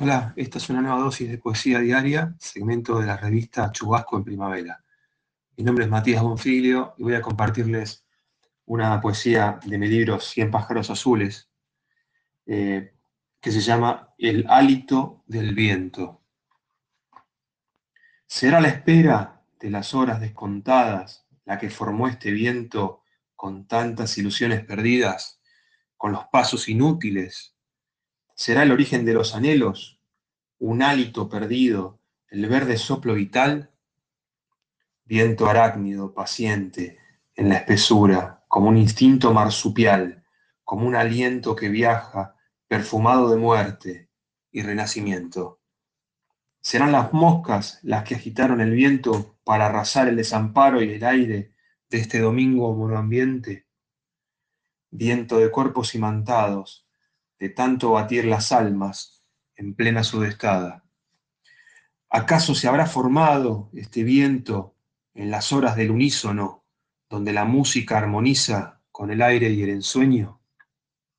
Hola, esta es una nueva dosis de poesía diaria, segmento de la revista Chubasco en Primavera. Mi nombre es Matías Bonfilio y voy a compartirles una poesía de mi libro Cien pájaros azules, eh, que se llama El hálito del viento. ¿Será la espera de las horas descontadas la que formó este viento con tantas ilusiones perdidas, con los pasos inútiles ¿Será el origen de los anhelos? ¿Un hálito perdido? ¿El verde soplo vital? Viento arácnido, paciente, en la espesura, como un instinto marsupial, como un aliento que viaja, perfumado de muerte y renacimiento. ¿Serán las moscas las que agitaron el viento para arrasar el desamparo y el aire de este domingo monoambiente? Viento de cuerpos imantados, de tanto batir las almas en plena sudestada. ¿Acaso se habrá formado este viento en las horas del unísono, donde la música armoniza con el aire y el ensueño?